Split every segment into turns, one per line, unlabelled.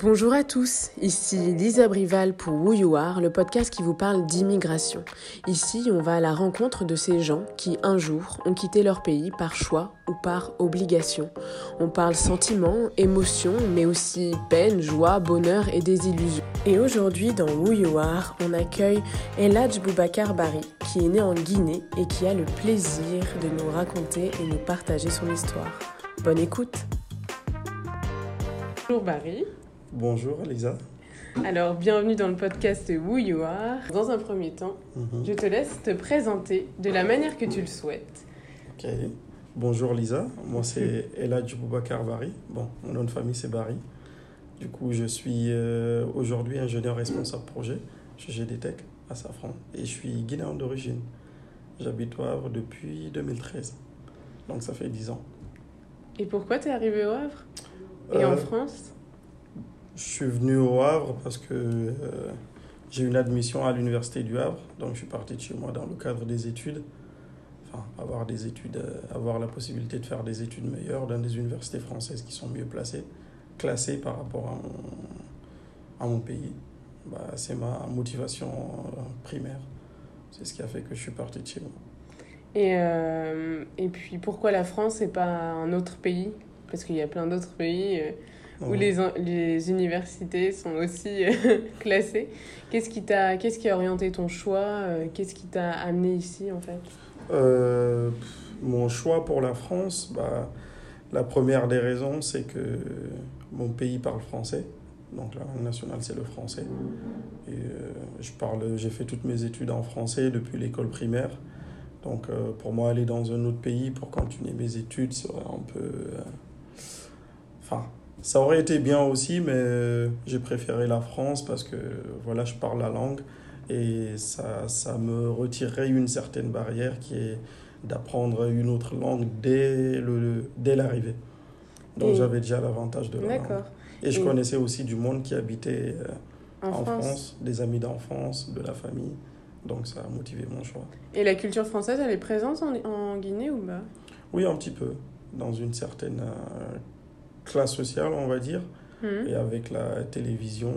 Bonjour à tous, ici Lisa Brival pour Who You Are, le podcast qui vous parle d'immigration. Ici, on va à la rencontre de ces gens qui, un jour, ont quitté leur pays par choix ou par obligation. On parle sentiments, émotions, mais aussi peine, joie, bonheur et désillusion. Et aujourd'hui, dans Who You Are, on accueille Eladj Boubacar Bari, qui est né en Guinée et qui a le plaisir de nous raconter et nous partager son histoire. Bonne écoute Bonjour Barry.
Bonjour Lisa.
Alors, bienvenue dans le podcast Who You Are. Dans un premier temps,
Mhm.
je te laisse te présenter de la manière que tu le souhaites.
Ok. Bonjour Lisa, moi c'est Eladj Boubacar Bari. Bon, mon nom de famille c'est Bari. Du coup, je suis euh, aujourd'hui ingénieur responsable projet chez GDTech à Safran et je suis guinéen d'origine. J'habite au Havre depuis 2013, donc ça fait 10 ans.
Et pourquoi t'es arrivé au Havre? Et
Euh,
en France?
Je suis venu au Havre parce que euh, j'ai une admission à l'université du Havre, donc je suis parti de chez moi dans le cadre des études. Enfin, avoir des études, euh, avoir la possibilité de faire des études meilleures dans des universités françaises qui sont mieux placées, classées par rapport à mon, à mon pays. Bah, c'est ma motivation euh, primaire. C'est ce qui a fait que je suis parti de chez moi.
et, et puis pourquoi la France et pas un autre pays? Parce qu'il y a plein d'autres pays où les, les universités sont aussi euh, classées. Qu'est-ce qui, t'a, qu'est-ce qui a orienté ton choix euh, Qu'est-ce qui t'a amené ici en fait?
Euh, mon choix pour la France, bah, la première des raisons, c'est que mon pays parle français. Donc la langue nationale, c'est le français. Et euh, je parle, j'ai fait toutes mes études en français depuis l'école primaire. Donc euh, pour moi, aller dans un autre pays pour continuer mes études serait un peu... Enfin, ça aurait été bien aussi, mais euh, j'ai préféré la France parce que voilà, je parle la langue et ça, ça me retirerait une certaine barrière qui est d'apprendre une autre langue dès, le, dès l'arrivée. Donc
Et-
j'avais déjà l'avantage de la langue.
D'accord.
Et je
Et-
connaissais aussi du monde qui habitait euh,
En,
en,
France.
France. des amis d'enfance, de la famille. Donc ça a motivé mon choix.
Et la culture française, elle est présente en, en Guinée ou pas?
Oui, un petit peu, dans une certaine euh, classe sociale, on va dire.
Mhm.
Et avec la télévision,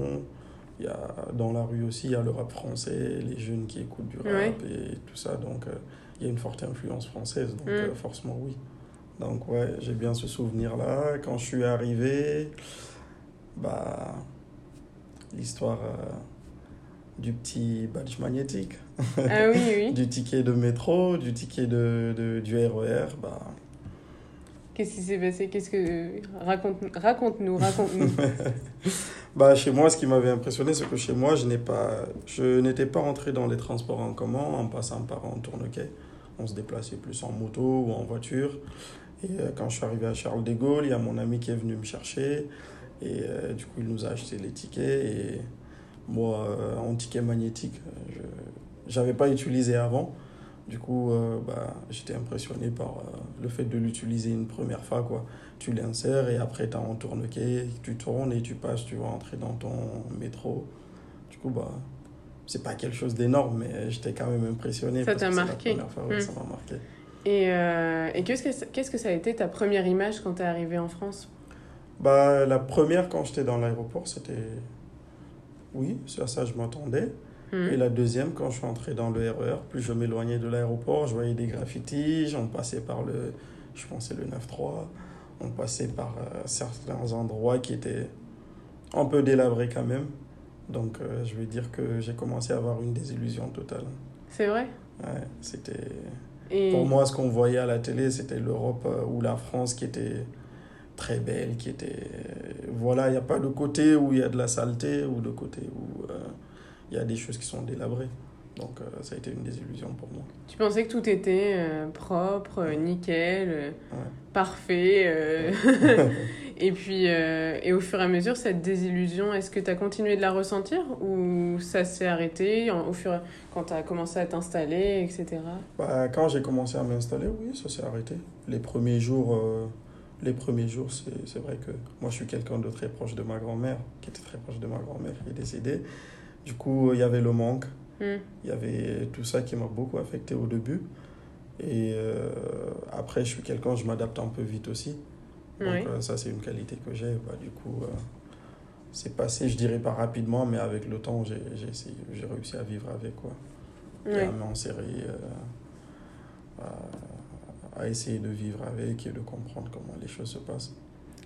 y a, dans la rue aussi, il y a le rap français, les jeunes qui écoutent du rap
Ouais.
et tout ça. Donc, euh, il y a une forte influence française. Donc,
Mm.
euh, forcément, oui. Donc, ouais, j'ai bien ce souvenir-là. Quand je suis arrivé, bah, l'histoire euh, du petit badge magnétique,
Ah oui, oui.
du ticket de métro, du ticket de, de- du RER, bah,
Qu'est-ce qui s'est passé? Qu'est-ce que raconte raconte-nous, raconte-nous.
Bah, chez moi, ce qui m'avait impressionné, c'est que chez moi, je n'ai pas, je n'étais pas rentré dans les transports en commun en passant par un tourniquet. On se déplaçait plus en moto ou en voiture. Et euh, quand je suis arrivé à Charles de Gaulle, il y a mon ami qui est venu me chercher. Et euh, du coup, il nous a acheté les tickets. Et moi, euh, en ticket magnétique, je n'avais pas utilisé avant. Du coup, euh, bah, j'étais impressionné par euh, le fait de l'utiliser une première fois. Quoi tu l'insères et après tu as un tourniquet, tu tournes et tu passes, tu vas entrer dans ton métro. Du coup, bah, c'est pas quelque chose d'énorme, mais j'étais quand même impressionné.
Ça t'a
la
marqué.
première fois, ouais, ça m'a marqué.
Et, euh, et qu'est-ce, que, qu'est-ce que ça a été ta première image quand t'es arrivé en France?
Bah, la première, quand j'étais dans l'aéroport, c'était. Oui, c'est à ça je m'attendais. Et la deuxième, quand je suis entré dans le RER, plus je m'éloignais de l'aéroport, je voyais des graffitis, on passait par le. Je pensais le 9-3, on passait par euh, certains endroits qui étaient un peu délabrés quand même. Donc, euh, je vais dire que j'ai commencé à avoir une désillusion totale.
C'est vrai?
Ouais, c'était.
et...
Pour moi, ce qu'on voyait à la télé, c'était l'Europe euh, ou la France qui était très belle, qui était... Voilà, il n'y a pas de côté où il y a de la saleté ou de côté où il y a des choses qui sont délabrées. Donc euh, ça a été une désillusion pour moi.
Tu pensais que tout était euh, propre, euh, nickel, euh,
Ouais.
parfait. et puis, et au fur et à mesure, cette désillusion, est-ce que tu as continué de la ressentir ou ça s'est arrêté en- au fur et- quand tu as commencé à t'installer, etc.
Bah, quand j'ai commencé à m'installer, oui, ça s'est arrêté. Les premiers jours, les premiers jours c'est c'est vrai que moi je suis quelqu'un de très proche de ma grand-mère, qui était très proche de ma grand-mère, qui est décédée. Du coup, il y avait le manque.
Hmm.
Il y avait tout ça qui m'a beaucoup affecté au début. Et euh, après, je suis quelqu'un, je m'adapte un peu vite aussi. Donc
Oui.
euh, ça, c'est une qualité que j'ai. Bah, du coup, euh, c'est passé, je dirais pas rapidement, mais avec le temps, j'ai réussi à vivre avec, quoi. Et à m'insérer, euh, à, à essayer de vivre avec et de comprendre comment les choses se passent.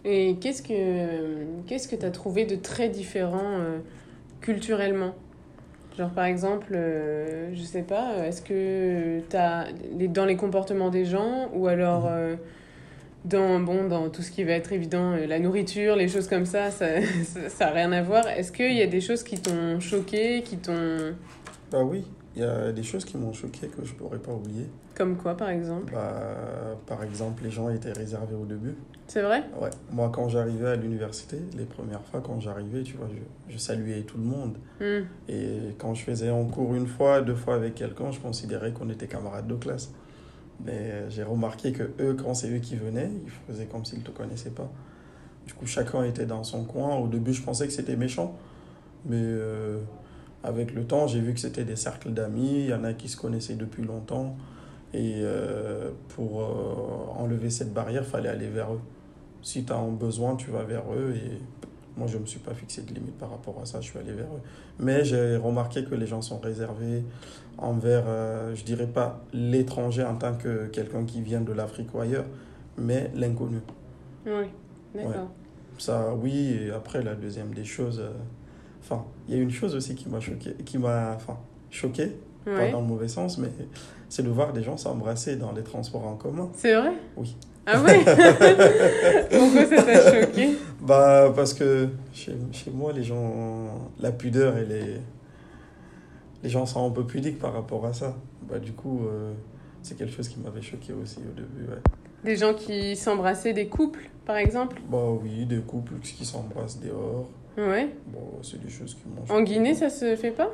Et qu'est-ce que qu'est-ce que tu as trouvé de très différent culturellement Genre par exemple, euh, je sais pas, est-ce que t'as les, dans les comportements des gens ou alors
Mhm.
euh, dans bon dans tout ce qui va être évident, euh, la nourriture, les choses comme ça, ça ça, ça a rien à voir. Est-ce qu'il y a des choses qui t'ont choqué, qui t'ont
Bah oui, il y a des choses qui m'ont choqué que je ne pourrais pas oublier.
comme quoi par exemple
Bah, par exemple, les gens étaient réservés au début.
C'est vrai
Ouais. Moi, quand j'arrivais à l'université, les premières fois, quand j'arrivais, tu vois, je, je saluais tout le monde.
Hmm.
Et quand je faisais en cours une fois, deux fois avec quelqu'un, je considérais qu'on était camarades de classe. Mais j'ai remarqué que eux, quand c'est eux qui venaient, ils faisaient comme s'ils ne te connaissaient pas. Du coup, chacun était dans son coin. Au début, je pensais que c'était méchant. Mais euh, avec le temps, j'ai vu que c'était des cercles d'amis. Il y en a qui se connaissaient depuis longtemps. Et euh, pour euh, enlever cette barrière, il fallait aller vers eux. Si tu as un besoin, tu vas vers eux. Et moi, je ne me suis pas fixé de limite par rapport à ça. Je suis allé vers eux. Mais j'ai remarqué que les gens sont réservés envers, euh, je dirais pas l'étranger en tant que quelqu'un qui vient de l'Afrique ou ailleurs, mais l'inconnu.
Oui, d'accord.
Ça, oui, et après, la deuxième des choses, euh, enfin, il y a une chose aussi qui m'a choqué, qui m'a, enfin, choqué, pas dans le mauvais sens, mais c'est de voir des gens s'embrasser dans les transports en commun.
C'est vrai?
Oui.
Ah ouais? Pourquoi ça t'a choqué?
Bah, parce que chez, chez moi, les gens, la pudeur, est, les gens sont un peu pudiques par rapport à ça. Bah, du coup, euh, c'est quelque chose qui m'avait choqué aussi au début, ouais.
Des gens qui s'embrassaient, des couples, par exemple?
Bah oui, des couples qui s'embrassent dehors.
Ouais.
Bon, c'est des choses qui m'ont
En. Guinée, ça se fait pas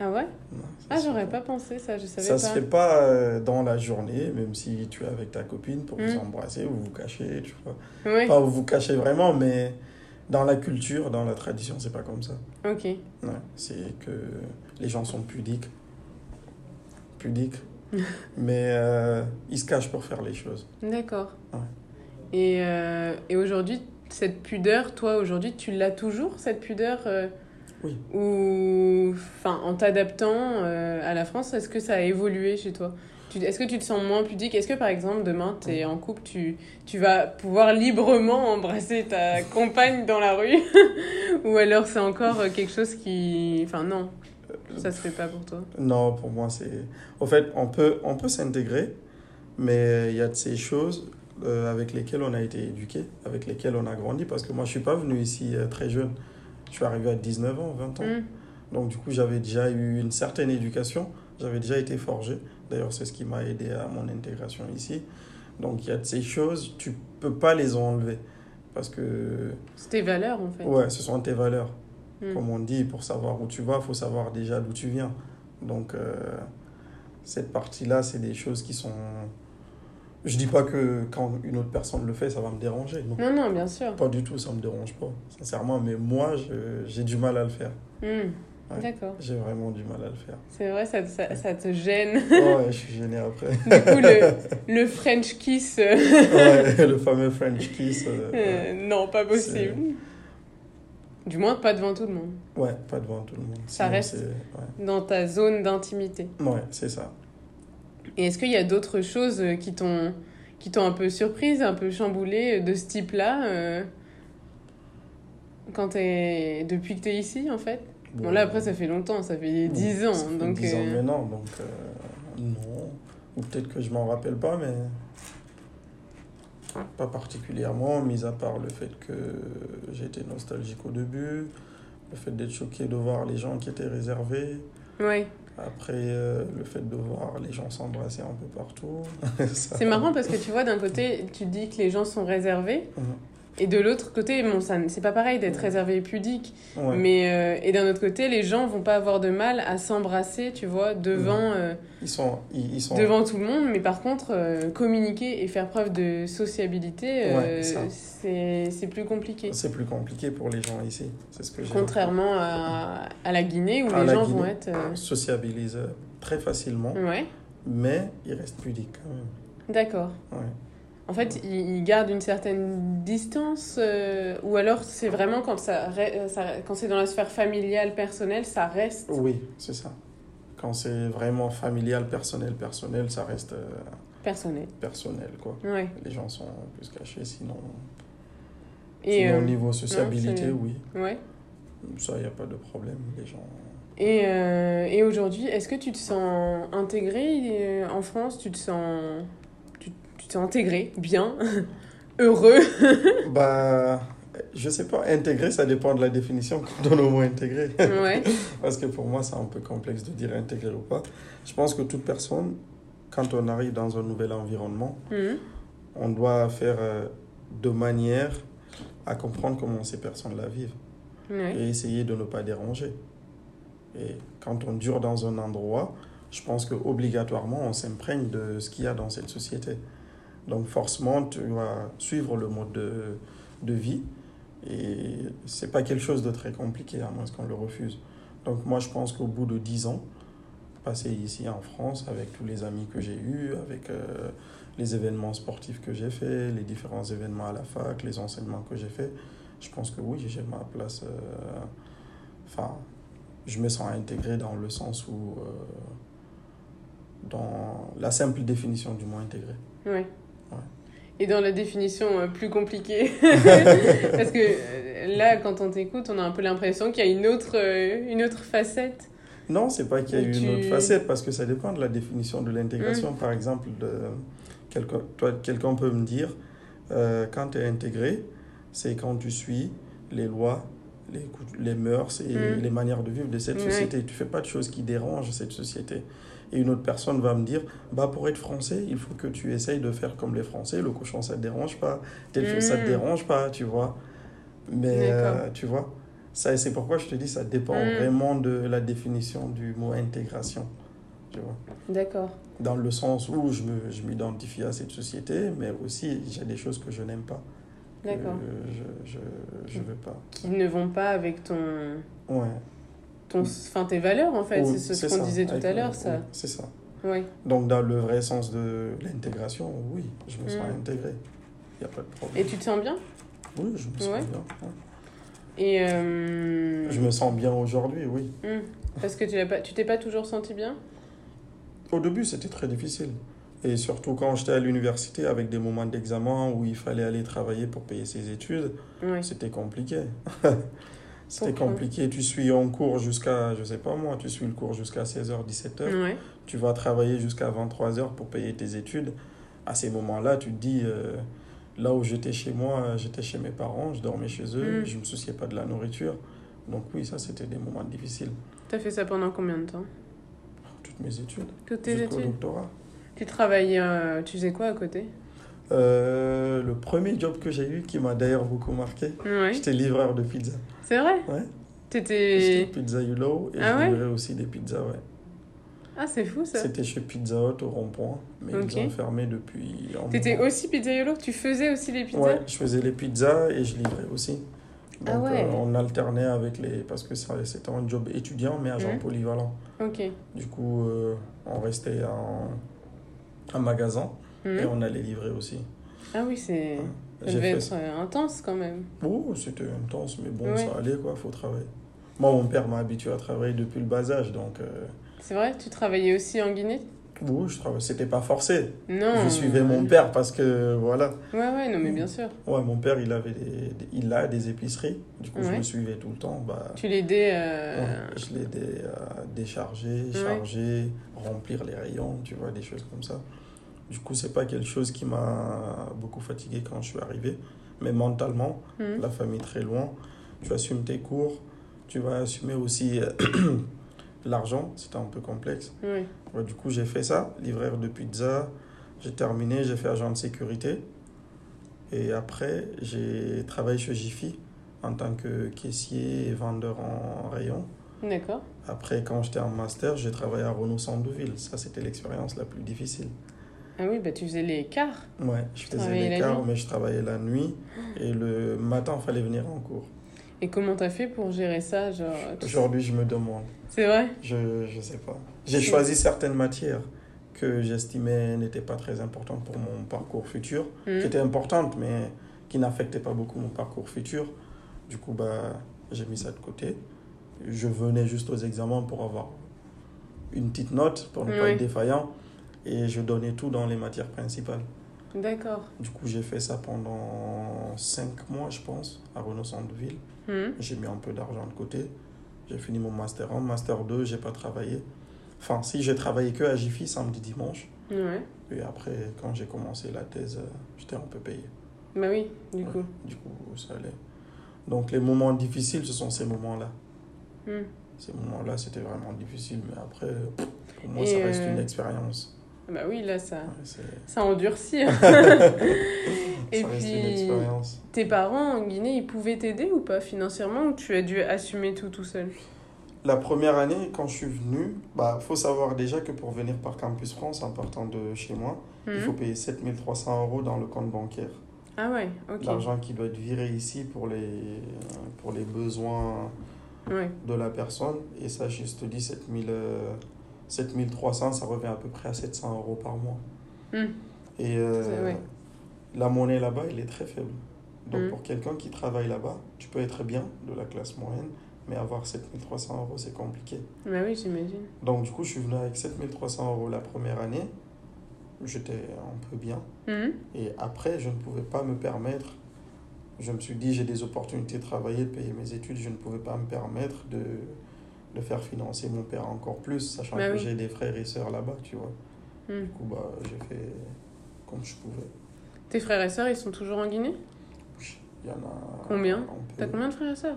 Ah ouais
Non, ça
Ah, j'aurais pas pensé ça, je savais
Ça
pas.
se fait pas euh, dans la journée, même si tu es avec ta copine pour vous embrasser, vous vous cachez, tu vois.
Ouais,
Enfin, vous vous cachez vraiment, mais dans la culture, dans la tradition, c'est pas comme ça.
ok.
Ouais, c'est que les gens sont pudiques. Pudiques. mais euh, ils se cachent pour faire les choses.
D'accord.
Ouais.
Et, euh, et aujourd'hui, cette pudeur, toi, aujourd'hui, tu l'as toujours, cette pudeur euh,
Oui.
Ou, enfin, en t'adaptant euh, à la France, est-ce que ça a évolué chez toi? Est-ce que tu te sens moins pudique? Est-ce que, par exemple, demain, tu es en couple, tu, tu vas pouvoir librement embrasser ta compagne dans la rue? Ou alors c'est encore euh, quelque chose qui... Enfin, non, ça se fait pas pour toi?
Non, pour moi, c'est. En fait, on peut, on peut s'intégrer, mais il y a de ces choses euh, avec lesquelles on a été éduqué, avec lesquelles on a grandi, parce que moi, je suis pas venu ici euh, très jeune. Je suis arrivé à 19 ans, 20 ans.
Hmm.
Donc, du coup, j'avais déjà eu une certaine éducation, j'avais déjà été forgé. D'ailleurs, c'est ce qui m'a aidé à mon intégration ici. Donc, il y a de ces choses, tu peux pas les enlever. Parce que,
C'est tes valeurs, en fait.
ouais, ce sont tes valeurs.
Hmm.
Comme on dit, pour savoir où tu vas, il faut savoir déjà d'où tu viens. Donc, euh, cette partie-là, c'est des choses qui sont. Je dis pas que quand une autre personne le fait, ça va me déranger. Non,
Non, non, bien sûr.
pas du tout, ça me dérange pas, sincèrement. Mais moi, j'ai du mal à le faire.
Hmm.
Ouais.
D'accord.
J'ai vraiment du mal à le faire.
C'est vrai, ça, ça, ça te gêne.
ouais, je suis gêné après.
Du coup, le, le French kiss, euh,
ouais, le fameux French kiss. euh, ouais.
euh, non, pas possible. Du moins, pas devant tout le monde.
Ouais, pas devant tout le monde.
Ça
Sinon,
reste- Dans ta zone d'intimité.
Ouais, c'est ça.
Et est-ce qu'il y a d'autres choses euh, qui t'ont qui t'ont un peu surprise, un peu chamboulée euh, de ce type-là euh, quand t'es depuis que t'es ici en fait? Bon là après ça fait longtemps, ça fait 10 ans
Ça fait
donc
10 ans
euh,
maintenant, donc euh, non. Ou peut-être que je m'en rappelle pas, mais pas particulièrement, mis à part le fait que j'étais nostalgique au début, le fait d'être choqué de voir les gens qui étaient réservés,
ouais.
Après euh, le fait de voir les gens s'embrasser un peu partout. Ça-
C'est marrant parce que tu vois d'un côté tu dis que les gens sont réservés
Mhm.
Et de l'autre côté bon ça c'est pas pareil d'être
Ouais.
réservé et pudique
Ouais.
mais euh, et d'un autre côté les gens vont pas avoir de mal à s'embrasser tu vois devant euh,
Ils sont, ils, ils sont
devant tout le monde, mais par contre, euh, communiquer et faire preuve de sociabilité,
Ouais,
c'est c'est plus compliqué.
C'est plus compliqué pour les gens ici. C'est ce que
Contrairement à, à la Guinée, où
À
les gens vont être...
sociabilise très facilement, mais ils restent pudiques quand même.
d'accord.
Ouais.
En fait, ils, gardent une certaine distance euh, ou alors c'est vraiment quand, ça, ça- quand c'est dans la sphère familiale, personnelle, ça reste
Oui, c'est ça. Quand c'est vraiment familial, personnel, personnel, ça reste euh,
personnel.
personnel, quoi.
Ouais.
Les gens sont plus cachés, sinon,
Et,
sinon
euh,
au niveau sociabilité,
c'est-
oui.
ouais.
Ça, il n'y a pas de problème. Les gens...
Et, euh, et aujourd'hui, est-ce que tu te sens intégré euh, en France? Tu te sens, tu, tu te sens intégré, bien, heureux
Bah, je sais pas, intégrer, ça dépend de la définition qu'on donne au mot.
Ouais.
Parce que pour moi, c'est un peu complexe de dire intégrer ou pas. Je pense que toute personne, quand on arrive dans un nouvel environnement,
Mhm.
on doit faire euh, de manière à comprendre comment ces personnes-là vivent
Ouais.
et essayer de ne pas déranger. Et quand on dure dans un endroit, je pense que obligatoirement on s'imprègne de ce qu'il y a dans cette société. Donc forcément, tu vas suivre le mode de, de vie et c'est pas quelque chose de très compliqué à moins qu'on le refuse. Donc moi, je pense qu'au bout de 10 ans, passé ici en France avec tous les amis que j'ai eus, avec euh, les événements sportifs que j'ai faits, les différents événements à la fac, les enseignements que j'ai faits, je pense que oui, j'ai ma place. euh, Enfin, je me sens intégré dans le sens où. euh, dans la simple définition du mot intégré.
Ouais. Et dans la définition euh, plus compliquée, parce que euh, là, quand on t'écoute, on a un peu l'impression qu'il y a une autre, euh, une autre facette.
Non, c'est pas qu'il y a
tu-
une autre facette, parce que ça dépend de la définition de l'intégration. Par exemple, quelqu'un, toi, quelqu'un peut me dire, euh, quand tu es intégré, c'est quand tu suis les lois, les, les mœurs et
Mm.
les manières de vivre de cette société. Tu fais pas de choses qui dérangent cette société. Et une autre personne va me dire, bah pour être français, il faut que tu essayes de faire comme les Français. Le cochon, ça te dérange pas. Telle chose, ça te
Mm.
dérange pas, tu vois. Mais euh, tu vois, ça, c'est pourquoi je te dis, ça dépend
Mm.
vraiment de la définition du mot intégration. Tu vois.
D'accord.
Dans le sens où je me- je m'identifie à cette société, mais aussi j'ai des choses que je n'aime pas.
D'accord.
Je, je, je veux pas.
Qui ne vont pas avec ton,
Ouais.
Ton, enfin tes valeurs en fait.
Oui,
c'est ce qu'on disait tout
Avec
à l'heure,
oui,
ça.
c'est ça. Donc, dans le vrai sens de l'intégration, oui, je me sens
Mm.
intégré. Il n'y a pas de
Et
problème.
tu te sens bien?
Oui, je me sens
Ouais.
bien. ouais.
Et euh,
Je me sens bien aujourd'hui, oui.
hmm, parce que tu l'as pas, tu t'es pas toujours senti bien?
Au début, c'était très difficile. Et surtout quand j'étais à l'université avec des moments d'examen où il fallait aller travailler pour payer ses études, c'était compliqué. c'était compliqué. Tu suis un cours jusqu'à, je sais pas moi, tu suis le cours jusqu'à 16h, 17h.
Ouais.
Tu vas travailler jusqu'à 23h pour payer tes études. À ces moments-là, tu te dis, euh, là où j'étais chez moi, j'étais chez mes parents, je dormais chez eux,
Mm.
je me souciais pas de la nourriture. Donc oui, ça, c'était des moments difficiles.
T'as fait ça pendant combien de temps?
Toutes mes études,
Toutes tes études?
doctorat.
Tu travaillais, euh, tu faisais quoi à côté?
Euh, le premier job que j'ai eu, qui m'a d'ailleurs beaucoup marqué,
Ouais.
j'étais livreur de pizza.
C'est vrai?
Ouais.
T'étais.
J'étais Pizza Yulo et
Ah
je
ouais?
livrais aussi des pizzas, ouais.
Ah, c'est fou ça.
C'était chez Pizza Hut au rond-point, mais ils ont fermé depuis
T'étais aussi pizzaiolo Tu faisais aussi les pizzas?
Ouais, je faisais les pizzas et je livrais aussi. Donc
Ah ouais.
euh, on alternait avec les... Parce que c'était un job étudiant, mais agent polyvalent.
Ok.
Du coup, euh, on restait en, en magasin Et on allait livrer aussi.
Ah oui, c'est. Ça devait
fait
être
ça.
euh, intense quand même.
Oh, c'était intense, mais bon,
Ouais.
ça allait quoi, faut travailler. Moi, mon père m'a habitué à travailler depuis le bas âge, donc euh,
C'est vrai? Tu travaillais aussi en Guinée?
Oui, je travaillais. C'était pas forcé.
Non.
Je suivais mon père parce que voilà.
Ouais, ouais, non, mais bien sûr.
Ouais, mon père, il avait des, il a des épiceries. Du coup, je
Ouais.
le suivais tout le temps. Bah,
Tu l'aidais. euh,
ouais, je l'aidais à décharger, charger, remplir les rayons, tu vois, des choses comme ça. Du coup, c'est pas quelque chose qui m'a beaucoup fatigué quand je suis arrivé. Mais mentalement,
hmm.
la famille très loin, tu assumes tes cours, tu vas assumer aussi l'argent, c'était un peu complexe.
Ouais,
du coup, j'ai fait ça, livreur de pizza, j'ai terminé, j'ai fait agent de sécurité. Et après, j'ai travaillé chez Jiffy en tant que caissier et vendeur en rayon.
D'accord.
Après, quand j'étais en master, j'ai travaillé à Renault Sandouville. Ça, c'était l'expérience la plus difficile.
Ah oui, bah tu faisais les quarts.
Ouais, je faisais les quarts, mais je travaillais la nuit. Et le matin, il fallait venir en cours.
Et comment t'as fait pour gérer ça genre,
Aujourd'hui, je me demande.
C'est vrai?
Je je sais pas. J'ai choisi certaines matières que j'estimais n'était pas très importante pour mon parcours futur,
Mhm.
qui était importante, mais qui n'affectait pas beaucoup mon parcours futur. Du coup, bah, j'ai mis ça de côté. Je venais juste aux examens pour avoir une petite note, pour ne pas être défaillant, et je donnais tout dans les matières principales.
D'accord.
Du coup, j'ai fait ça pendant 5 mois, je pense, à Renault Centreville.
Mhm.
J'ai mis un peu d'argent de côté. J'ai fini mon Master 1. Master 2, j'ai pas travaillé. Enfin, si, j'ai travaillé que à Jiffy, samedi, dimanche.
Ouais.
Et après, quand j'ai commencé la thèse, euh, j'étais un peu payé.
Bah oui, du coup.
Du coup, ça allait. Donc, les moments difficiles, ce sont ces moments-là.
Mhm.
Ces moments-là, c'était vraiment difficile. Mais après, pour moi,
Et,
ça reste
euh,
une expérience.
Bah oui, là, ça,
Ouais, c'est-
ça endurcit. Et
ça
puis, tes parents en Guinée, ils pouvaient t'aider ou pas financièrement ou tu as dû assumer tout tout seul?
La première année, quand je suis venu, bah, faut savoir déjà que pour venir par Campus France, en partant de chez moi, il
Mhm.
faut payer 7300 euros dans le compte bancaire.
Ah ouais, ok.
L'argent qui doit être viré ici pour les, pour les besoins
Ouais.
de la personne. Et ça, je te dis, 7000, euh, 7300, ça revient à peu près à 700 euros par mois.
Hmm.
Et euh,
ouais.
la monnaie là-bas, elle est très faible. Donc
Hmm.
pour quelqu'un qui travaille là-bas, tu peux être bien de la classe moyenne, mais avoir 7300 euros, c'est compliqué.
Bah oui, j'imagine.
Donc du coup, je suis venu avec 7300 euros la première année. J'étais un peu bien.
Mhm.
Et après, je ne pouvais pas me permettre. Je me suis dit, j'ai des opportunités de travailler, de payer mes études. Je ne pouvais pas me permettre de, de faire financer mon père encore plus, sachant
Bah
que
oui.
j'ai des frères et sœurs là-bas, tu vois.
Mhm.
Du coup, bah, j'ai fait comme je pouvais.
Tes frères et sœurs, ils sont toujours en Guinée?
Il y en a.
Combien? T'as combien de frères et sœurs?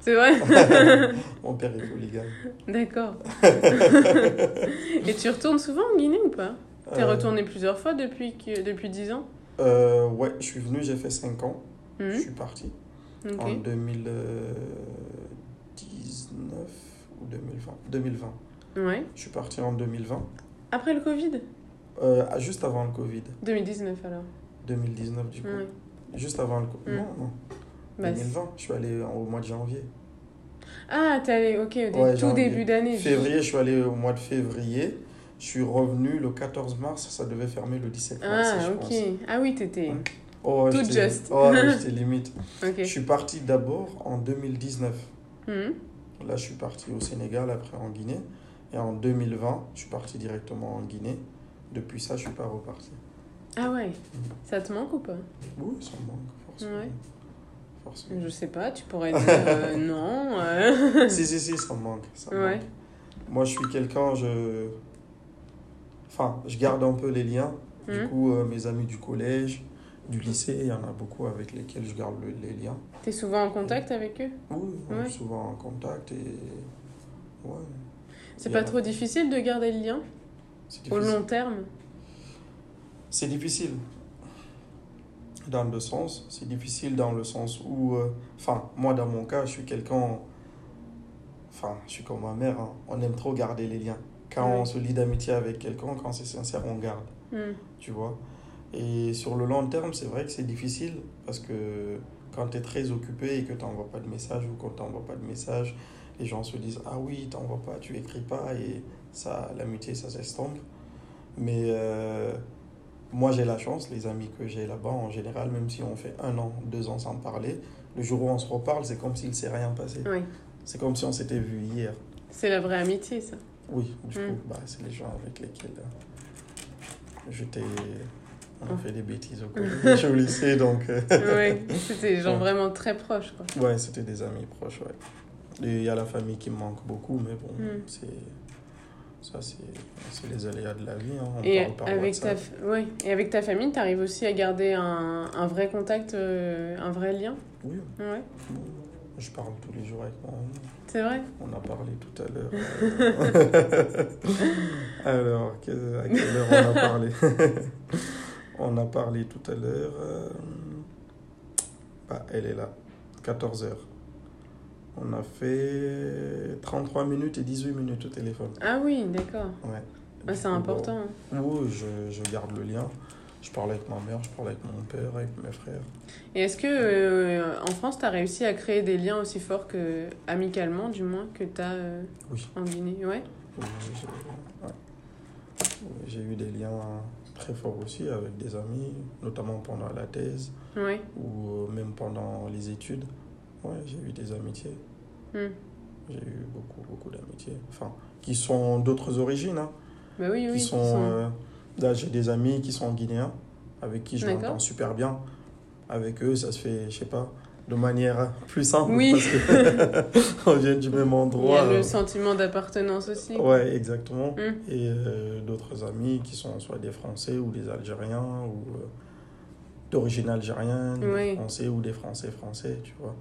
C'est vrai?
Mon père est polygame.
D'accord. et tu retournes souvent en Guinée ou pas? T'es
Euh,
retourné plusieurs fois depuis, que, depuis 10 ans?
Euh, Ouais, je suis venu, j'ai fait 5 ans. Je
Mhm.
suis parti en 2019 ou 2020. 2020.
Ouais.
Je suis parti en 2020.
Après le Covid?
Euh, juste avant le Covid.
2019 alors.
2019 du coup.
Ouais.
Juste avant le Covid.
Mm.
Non, non.
Bah,
2020. Je suis allé au mois de janvier.
Ah, t'es allé, ok, au
Ouais,
tout
janvier.
début d'année.
Février, je suis allé au mois de février. Je suis revenu le 14 mars. Ça devait fermer le 17 mars,
Ah,
je
ok.
pense.
Ah oui, t'étais.
Ouais. Oh,
Tout juste.
Oh, j'étais limite. Je suis parti d'abord en 2019.
Mhm.
Là, je suis parti au Sénégal, après en Guinée. Et en 2020, je suis parti directement en Guinée. Depuis ça, je suis pas reparti.
Ah ouais. Ça te manque ou pas?
Oui, ça me manque, forcément.
Ouais.
Forcément.
Je sais pas, tu pourrais dire euh, non. euh.
si, si, si, ça me manque. ça me
Ouais.
manque. Moi, je suis quelqu'un, je. Enfin, je garde un peu les liens. Du
Mhm.
coup, euh, mes amis du collège, du lycée, il y en a beaucoup avec lesquels je garde le- les liens.
T'es souvent en contact avec eux?
Oui, on
Ouais.
est souvent en contact et. Ouais.
C'est pas
a-
trop difficile de garder le lien? Au long terme?
C'est difficile. Dans deux sens. C'est difficile dans le sens où. euh, Enfin, moi, dans mon cas, je suis quelqu'un. Enfin, je suis comme ma mère. hein. On aime trop garder les liens. Quand
Ouais.
on se lie d'amitié avec quelqu'un, quand c'est sincère, on garde.
Hmm.
Tu vois? Et sur le long terme, c'est vrai que c'est difficile parce que quand tu es très occupé et que tu n'envoies pas de message ou quand tu n'envoies pas de message, les gens se disent Ah oui, tu n'envoies pas, tu écris pas et ça, l'amitié, ça s'estompe. Mais euh, moi, j'ai la chance, les amis que j'ai là-bas, en général, même si on fait un an, deux ans sans parler, le jour où on se reparle, c'est comme s'il ne s'est rien passé.
Oui.
C'est comme si on s'était vu hier.
C'est la vraie amitié, ça.
Oui, du
Mm.
coup, bah, c'est les gens avec lesquels euh, j'étais. On a fait des bêtises au collège, au lycée, donc. euh,
oui, c'était des gens
Ouais.
vraiment très proches, quoi.
ouais, c'était des amis proches, ouais. Il y a la famille qui me manque beaucoup, mais bon,
Mm.
c'est. Ça, c'est les aléas de la vie. Hein. On
Et
parle par
avec, ta, f- ouais. Et avec ta famille, t'arrives aussi à garder un, un vrai contact, euh, un vrai lien?
Oui,
Ouais,
je parle tous les jours avec mon maman.
c'est vrai?
On a parlé tout à l'heure. Alors, à quelle heure on a parlé? On a parlé tout à l'heure. euh, Bah, elle est là, 14 heures. On a fait 33 minutes et 18 minutes au téléphone.
Ah oui, d'accord.
Ouais.
Ah,
Du
c'est important. hein.
Oui, je, je garde le lien. Je parle avec ma mère, je parle avec mon père, avec mes frères.
Et est-ce que euh, en France, tu as réussi à créer des liens aussi forts que amicalement, du moins, que tu as
Oui.
en Guinée? Ouais.
Oui, ouais. J'ai eu des liens très forts aussi avec des amis, notamment pendant la thèse
Oui.
ou euh, même pendant les études. Ouais, j'ai eu des amitiés.
Hmm.
J'ai eu beaucoup, beaucoup d'amitiés. Enfin, qui sont d'autres origines. Hein,
Bah oui, oui.
qui sont,
sont-
euh, là, j'ai des amis qui sont guinéens, avec qui je m'entends super bien. Avec eux, ça se fait, je sais pas, de manière plus simple.
Oui.
Parce que on vient du même
Il y
endroit.
a le sentiment d'appartenance aussi.
Ouais, exactement.
Hmm.
Et euh, d'autres amis qui sont soit des Français ou des Algériens ou euh, d'origine algérienne, des. Français ou des Français français, tu vois.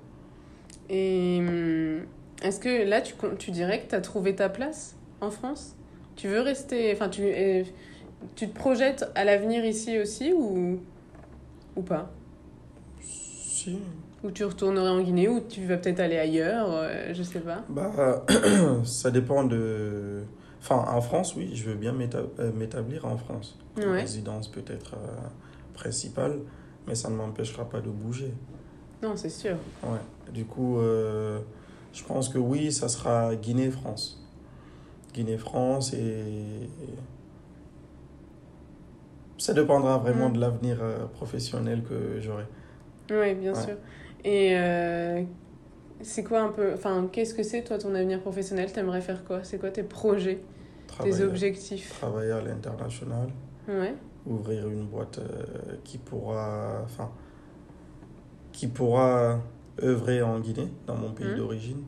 Et hum, est-ce que là, tu, tu dirais que tu as trouvé ta place en France? Tu veux rester. Enfin, tu, euh, tu te projettes à l'avenir ici aussi ou, ou pas?
Si.
Ou tu retournerais en Guinée ou tu vas peut-être aller ailleurs euh, Je sais pas.
Bah, ça dépend de. Enfin, en France, oui, je veux bien euh, m'établir en France.
Ouais.
Résidence peut-être euh, principale, mais ça ne m'empêchera pas de bouger.
Non, c'est sûr.
Ouais. Du coup, euh, je pense que oui, ça sera Guinée-France. Guinée-France et. Ça dépendra vraiment
Mm.
de l'avenir professionnel que j'aurai.
Oui, bien
Ouais.
sûr. Et euh, c'est quoi un peu. Enfin, qu'est-ce que c'est toi ton avenir professionnel? T'aimerais faire quoi? C'est quoi tes projets? Tes objectifs?
Travailler à l'international.
Ouais.
ouvrir une boîte euh, qui pourra enfin qui pourra œuvrer en Guinée dans mon pays
Mhm.
d'origine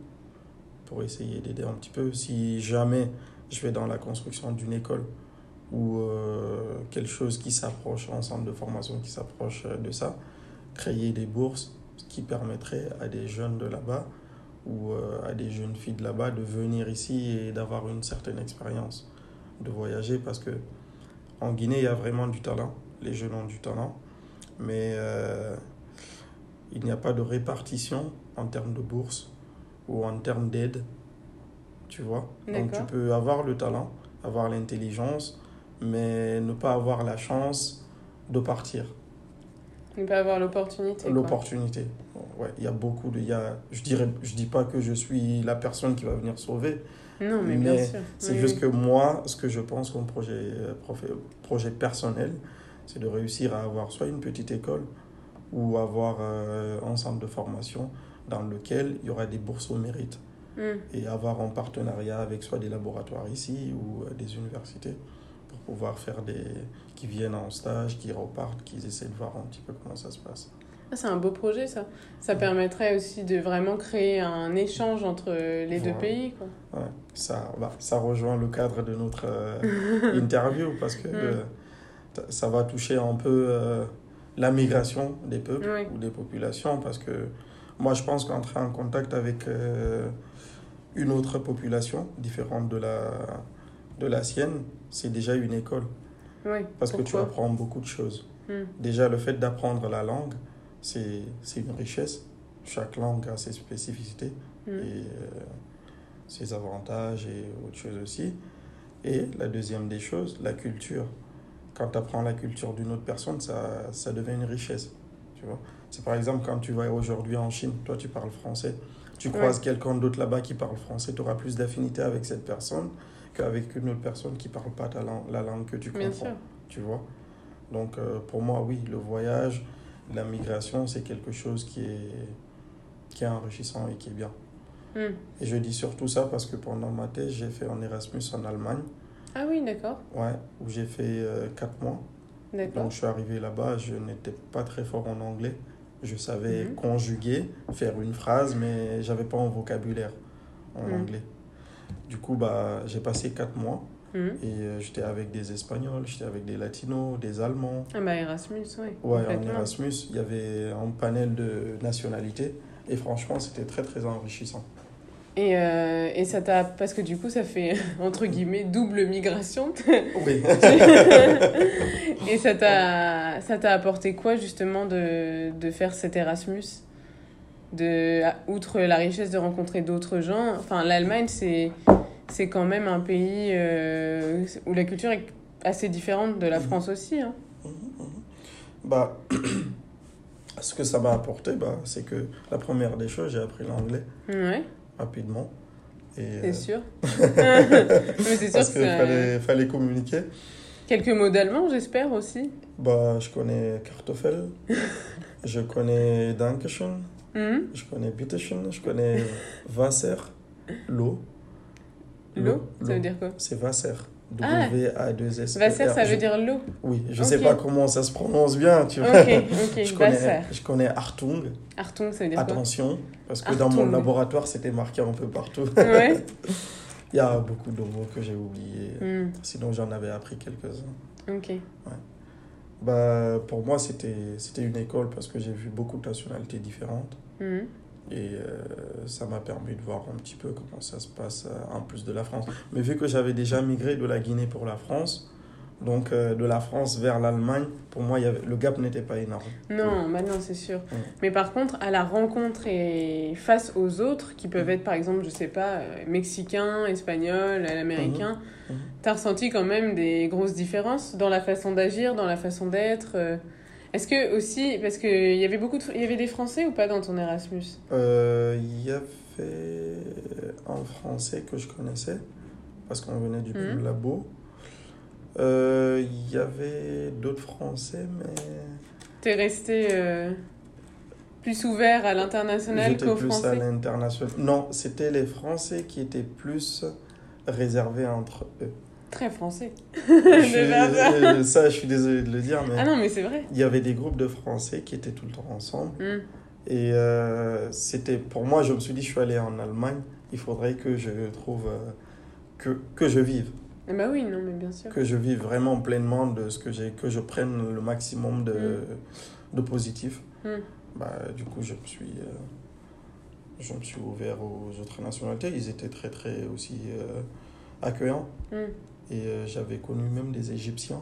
pour essayer d'aider un petit peu si jamais je vais dans la construction d'une école ou euh, quelque chose qui s'approche un centre de formation qui s'approche de ça créer des bourses qui permettraient à des jeunes de là-bas ou euh, à des jeunes filles de là-bas de venir ici et d'avoir une certaine expérience de voyager parce que en Guinée, il y a vraiment du talent. Les jeunes ont du talent. Mais euh, il n'y a pas de répartition en termes de bourse ou en termes d'aide. Tu vois Donc tu peux avoir le talent, avoir l'intelligence, mais ne pas avoir la chance de partir.
Ne pas avoir l'opportunité.
L'opportunité. Ouais, il y a beaucoup de. il Y a, je dirais, je dis pas que je suis la personne qui va venir sauver,
Non, mais, bien sûr.
c'est
Oui,
juste
oui.
que moi, ce que je pense comme projet, euh, projet personnel, c'est de réussir à avoir soit une petite école ou avoir euh, un centre de formation dans lequel il y aura des bourses au mérite
Hmm.
et avoir un partenariat avec soit des laboratoires ici ou euh, des universités pouvoir faire des... qui viennent en stage, qui repartent, qui essaient de voir un petit peu comment ça se passe.
Ah, c'est un beau projet, ça. Ça permettrait aussi de vraiment créer un échange entre les deux pays. Quoi.
Ouais, ça, bah, ça rejoint le cadre de notre euh, interview parce que
Mm.
euh, ça va toucher un peu euh, la migration des peuples
Oui.
ou des populations parce que moi je pense qu'entrer en contact avec euh, une autre population différente de la, de la sienne, c'est déjà une école
Oui.
parce que tu apprends beaucoup de choses.
Hmm.
Déjà le fait d'apprendre la langue, c'est une richesse. Chaque langue a ses spécificités
Hmm.
et euh, ses avantages et autres choses aussi. Et la deuxième des choses, la culture. Quand tu apprends la culture d'une autre personne, ça, ça devient une richesse. Tu vois C'est par exemple quand tu vas aujourd'hui en Chine, toi tu parles français, tu
Ouais.
croises quelqu'un d'autre là-bas qui parle français, tu auras plus d'affinité avec cette personne qu'avec une autre personne qui parle pas ta langue, la langue que tu
Bien
comprends.
sûr.
Tu vois Donc euh, pour moi, oui, le voyage, la migration, c'est quelque chose qui est, qui est enrichissant et qui est bien.
Hmm.
Et je dis surtout ça parce que pendant ma thèse, j'ai fait un Erasmus en Allemagne,
Ah oui, d'accord.
ouais, où j'ai fait 4 mois.
D'accord.
Donc je suis arrivé là-bas, je n'étais pas très fort en anglais. Je savais
Mhm.
conjuguer, faire une phrase, mais j'avais pas un vocabulaire en
Mhm.
anglais. Du coup, bah, j'ai passé 4 mois
Hmm.
et euh, j'étais avec des Espagnols, j'étais avec des Latinos, des Allemands.
Ah bah Erasmus, oui.
Ouais, en. Erasmus, il y avait un panel de nationalités et franchement, c'était très très enrichissant.
Et, euh, et ça t'a. Parce que du coup, ça fait, entre guillemets, double migration.
Oui.
et ça t'a ça t'a apporté quoi, justement, de, de faire cet Erasmus? De, Outre la richesse de rencontrer d'autres gens, enfin, l'Allemagne, c'est c'est quand même un pays euh, où la culture est assez différente de la
Mhm.
France aussi. Hein.
Bah, ce que ça m'a apporté, bah, c'est que la première des choses, j'ai appris l'anglais
Ouais,
rapidement. Et,
c'est
euh,
sûr? Mais sûr
parce qu'il fallait, fallait communiquer.
Quelques mots d'allemand, j'espère aussi.
Bah, je connais Kartoffel, je connais Dankeschön,
Mhm.
je connais Bitteschön, je connais Wasser, l'eau.
L'eau, ça veut dire quoi?
C'est Wasser.
Ah.
W-A-2-S.
Vasser, ça veut dire l'eau.
Oui, je sais
Ok.
pas comment ça se prononce bien, tu vois. Je,
Vasser.
connais, je connais Artung,
Artung, ça veut dire
attention, parce que dans mon laboratoire, c'était marqué un peu partout. Il y a beaucoup de mots que j'ai oubliés.
Hmm,
Sinon, j'en avais appris quelques-uns.
Ok.
Bah, pour moi, c'était une école parce que j'ai vu beaucoup de nationalités différentes.
Mhm.
Et euh, ça m'a permis de voir un petit peu comment ça se passe euh, en plus de la France. Mais vu que j'avais déjà migré de la Guinée pour la France, donc euh, de la France vers l'Allemagne, pour moi, il y avait, le gap n'était pas énorme.
Non, bah non, c'est sûr.
Ouais.
Mais par contre, à la rencontre et face aux autres, qui peuvent être par exemple, je sais pas, euh, mexicains, espagnols, américains,
Mhm.
t'as ressenti quand même des grosses différences dans la façon d'agir, dans la façon d'être. Est-ce que aussi, parce qu'il y avait beaucoup de, il y avait des Français ou pas dans ton Erasmus?
Euh, Il y avait un Français que je connaissais, parce qu'on venait du même
Mhm.
labo. Euh, Il y avait d'autres Français, mais
T'es resté euh, plus ouvert à l'international qu'aux
plus à
Français?
l'international. Non, c'était les Français qui étaient plus réservés entre eux.
Très français.
Je suis
ça.
je suis désolé de le dire, mais
Ah non, mais c'est vrai.
il y avait des groupes de Français qui étaient tout le temps ensemble.
Hmm.
Et euh, c'était pour moi, je me suis dit, je suis allé en Allemagne, il faudrait que je trouve euh, que, que je vive,
Ah bah oui, non, mais bien sûr.
que je vive vraiment pleinement de ce que j'ai, que je prenne le maximum de, de positif.
Mm.
Bah, du coup, je me suis, euh, je me suis ouvert aux autres nationalités. Ils étaient très très aussi euh, accueillants.
Hmm.
Et euh, j'avais connu même des Égyptiens.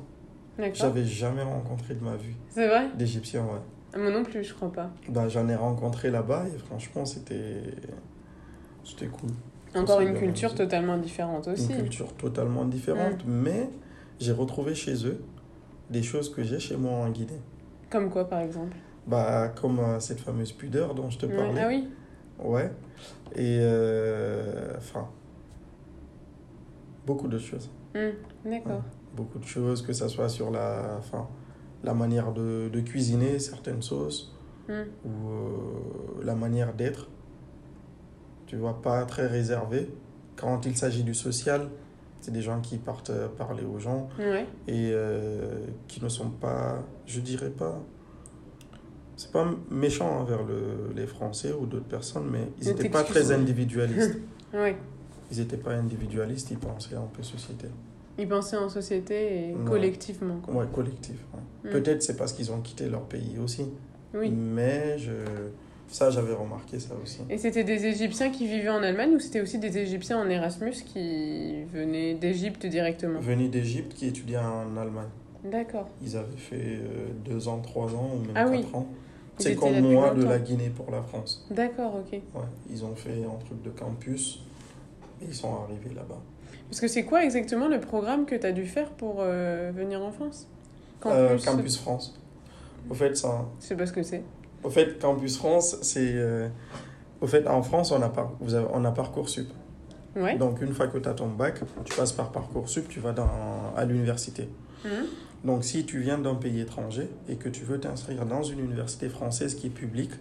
J'avais jamais rencontré de ma vie
C'est vrai?
d'Égyptiens, ouais.
Ah, Moi non plus, je crois pas.
Bah, j'en ai rencontré là-bas et franchement, c'était c'était cool.
Encore une culture totalement différente aussi.
Une culture totalement différente, mais j'ai retrouvé chez eux des choses que j'ai chez moi en Guinée.
Comme quoi, par exemple?
Bah, comme euh, cette fameuse pudeur dont je te parlais.
Ah oui?
Ouais. Et euh, enfin, beaucoup de choses.
D'accord.
Beaucoup de choses, que ce soit sur la, enfin, la manière de, de cuisiner certaines sauces
Hmm.
ou euh, la manière d'être. Tu vois, pas très réservé. Quand il s'agit du social, c'est des gens qui partent euh, parler aux gens
Ouais.
et euh, qui ne sont pas, je dirais pas, c'est pas méchant envers le, les Français ou d'autres personnes, mais ils n'étaient pas très individualistes.
Ouais.
Ils n'étaient pas individualistes, ils pensaient un peu société.
Ils pensaient en société et
Ouais.
collectivement. Quoi.
Ouais, collectif. ouais.
Mm.
Peut-être c'est parce qu'ils ont quitté leur pays aussi.
Oui.
Mais je, ça, j'avais remarqué ça aussi.
Et c'était des Égyptiens qui vivaient en Allemagne ou c'était aussi des Égyptiens en Erasmus qui venaient d'Égypte directement?
Venus d'Égypte qui étudiaient en Allemagne.
D'accord.
Ils avaient fait euh, deux ans, trois ans ou même
Ah
quatre
oui.
ans. C'est comme moi de la Guinée pour la France.
D'accord, ok.
Ouais, ils ont fait un truc de campus ils sont arrivés là-bas.
Parce que c'est quoi exactement le programme que tu as dû faire pour euh, venir en France?
Euh,
Campus,
campus France. Au fait, ça,
Je sais pas ce que c'est.
au fait, Campus France, c'est. euh, au fait, en France, on a, par, vous avez, on a Parcoursup.
Ouais.
Donc, une fois que tu as ton bac, tu passes par Parcoursup, tu vas dans, à l'université.
Mhm.
Donc, si tu viens d'un pays étranger et que tu veux t'inscrire dans une université française qui est publique,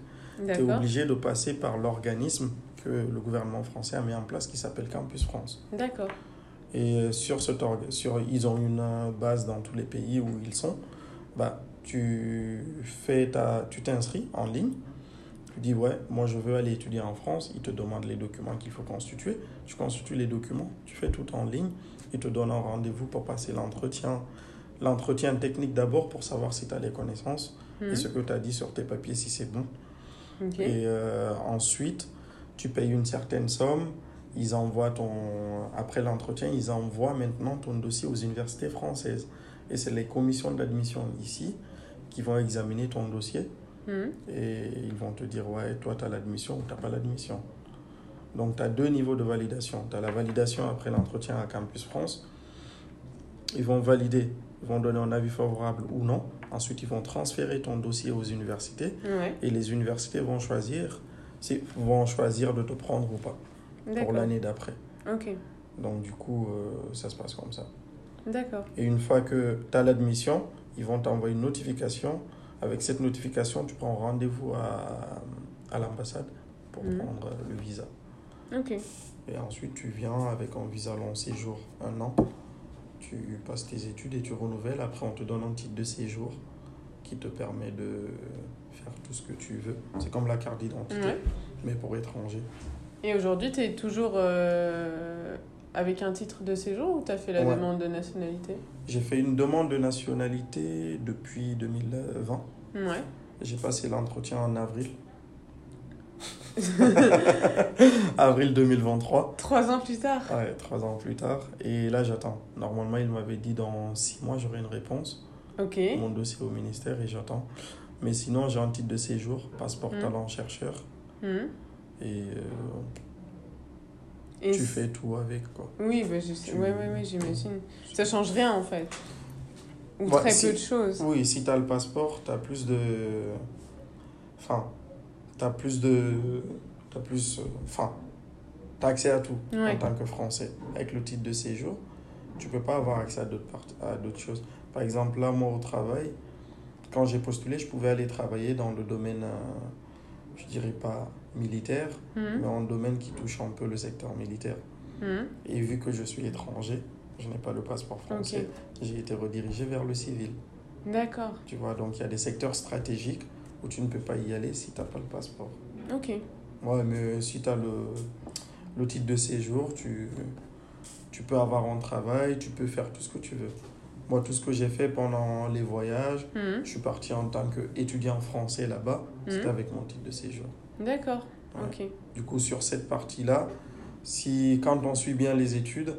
tu es obligé de passer par l'organisme que le gouvernement français a mis en place qui s'appelle Campus France.
D'accord.
Et sur cet org- sur, ils ont une euh, base dans tous les pays où ils sont. Bah, tu fais ta, tu t'inscris en ligne. Tu dis ouais, moi je veux aller étudier en France. Ils te demandent les documents qu'il faut constituer. Tu constitues les documents. Tu fais tout en ligne. Ils te donnent un rendez-vous pour passer l'entretien. L'entretien technique d'abord pour savoir si tu as les connaissances et ce que tu as dit sur tes papiers si c'est bon. Et euh, ensuite, tu payes une certaine somme. Ils envoient ton. Après l'entretien, ils envoient maintenant ton dossier aux universités françaises. Et c'est les commissions d'admission ici qui vont examiner ton dossier
Mhm.
et ils vont te dire ouais, toi, tu as l'admission ou tu n'as pas l'admission. Donc, tu as deux niveaux de validation. Tu as la validation après l'entretien à Campus France. Ils vont valider, ils vont donner un avis favorable ou non. Ensuite, ils vont transférer ton dossier aux universités
Ouais.
et les universités vont choisir, si- vont choisir de te prendre ou pas pour l'année d'après.
Ok.
Donc du coup, euh, ça se passe comme ça.
D'accord.
Et une fois que tu as l'admission, ils vont t'envoyer une notification. Avec cette notification, tu prends rendez-vous à, à l'ambassade pour
Mhm.
prendre le visa.
Ok.
Et ensuite, tu viens avec un visa long séjour, un an. Tu passes tes études et tu renouvelles. Après, on te donne un titre de séjour qui te permet de faire tout ce que tu veux. C'est comme la carte d'identité,
Ouais.
mais pour étrangers.
Et aujourd'hui, tu es toujours euh, avec un titre de séjour ou tu as fait la
Ouais.
demande de nationalité?
J'ai fait une demande de nationalité depuis 2020.
Ouais.
J'ai passé l'entretien en avril. avril 2023.
Trois ans plus tard.
Ouais, trois ans plus tard. Et là, j'attends. Normalement, il m'avait dit dans six mois, j'aurai une réponse.
Ok.
Mon dossier au ministère et j'attends. Mais sinon, j'ai un titre de séjour, passeport
Mm.
talent chercheur. Et, euh,
Et
tu fais tout avec, quoi.
Oui, bah, je sais.
Tu-
Ouais, ouais, ouais, j'imagine. Ça change rien en fait. Ou
Ouais,
très
si-
peu de choses.
Oui, si tu as le passeport, tu as plus de. Enfin, tu as plus de. Tu as plus. euh, Enfin, tu as accès à tout
Ouais.
en tant que Français. Avec le titre de séjour, tu peux pas avoir accès à d'autres part- à d'autres choses. Par exemple, là, moi, au travail, quand j'ai postulé, je pouvais aller travailler dans le domaine, euh, je dirais pas militaire,
Mhm.
mais en domaine qui touche un peu le secteur militaire.
Mhm.
Et vu que je suis étranger, je n'ai pas le passeport français, j'ai été redirigé vers le civil.
D'accord.
Tu vois, donc il y a des secteurs stratégiques où tu ne peux pas y aller si tu n'as pas le passeport.
Ok.
Ouais, mais si tu as le, le titre de séjour, tu, tu peux avoir un travail, tu peux faire tout ce que tu veux. Moi, tout ce que j'ai fait pendant les voyages,
Mhm.
je suis parti en tant qu'étudiant français là-bas, c'était
Mhm.
avec mon titre de séjour.
D'accord.
Ouais.
Ok.
Du coup, sur cette partie-là, si, quand on suit bien les études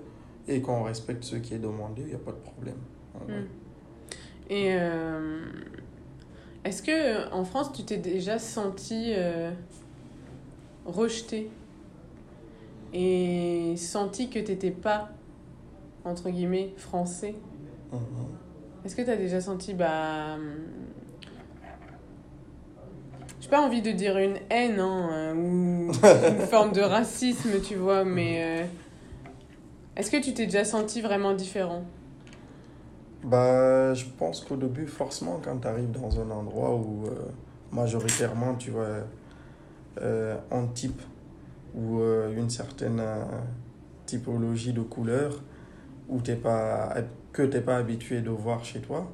et qu'on respecte ce qui est demandé, il n'y a pas de problème. Ouais.
Mhm. Et euh, est-ce que en France, tu t'es déjà senti euh, rejeté? Et senti que t'étais pas entre guillemets français? Est-ce que tu as déjà senti bah hum, j'ai pas envie de dire une haine hein, euh, ou une forme de racisme, tu vois, mais euh, est-ce que tu t'es déjà senti vraiment différent?
Bah, je pense qu'au début, forcément, quand tu arrives dans un endroit où euh, majoritairement tu vois euh, un type ou euh, une certaine typologie de couleur où t'es pas, que tu n'es pas habitué de voir chez toi,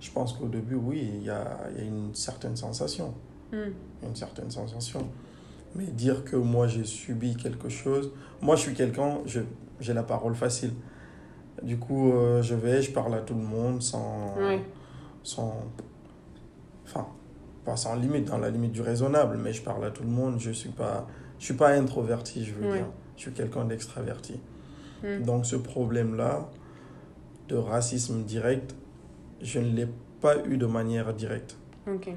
je pense qu'au début, oui, il y a, il y a une certaine sensation.
Hmm.
une certaine sensation. Mais dire que moi j'ai subi quelque chose, moi je suis quelqu'un, j'ai la parole facile. Du coup, euh, je vais, je parle à tout le monde sans.
Ouais.
sans enfin, pas sans limite, dans la limite du raisonnable, mais je parle à tout le monde. Je suis pas, je suis pas introverti, je veux dire. Je suis quelqu'un d'extraverti.
Hmm.
Donc ce problème-là de racisme direct, je ne l'ai pas eu de manière directe.
Ok.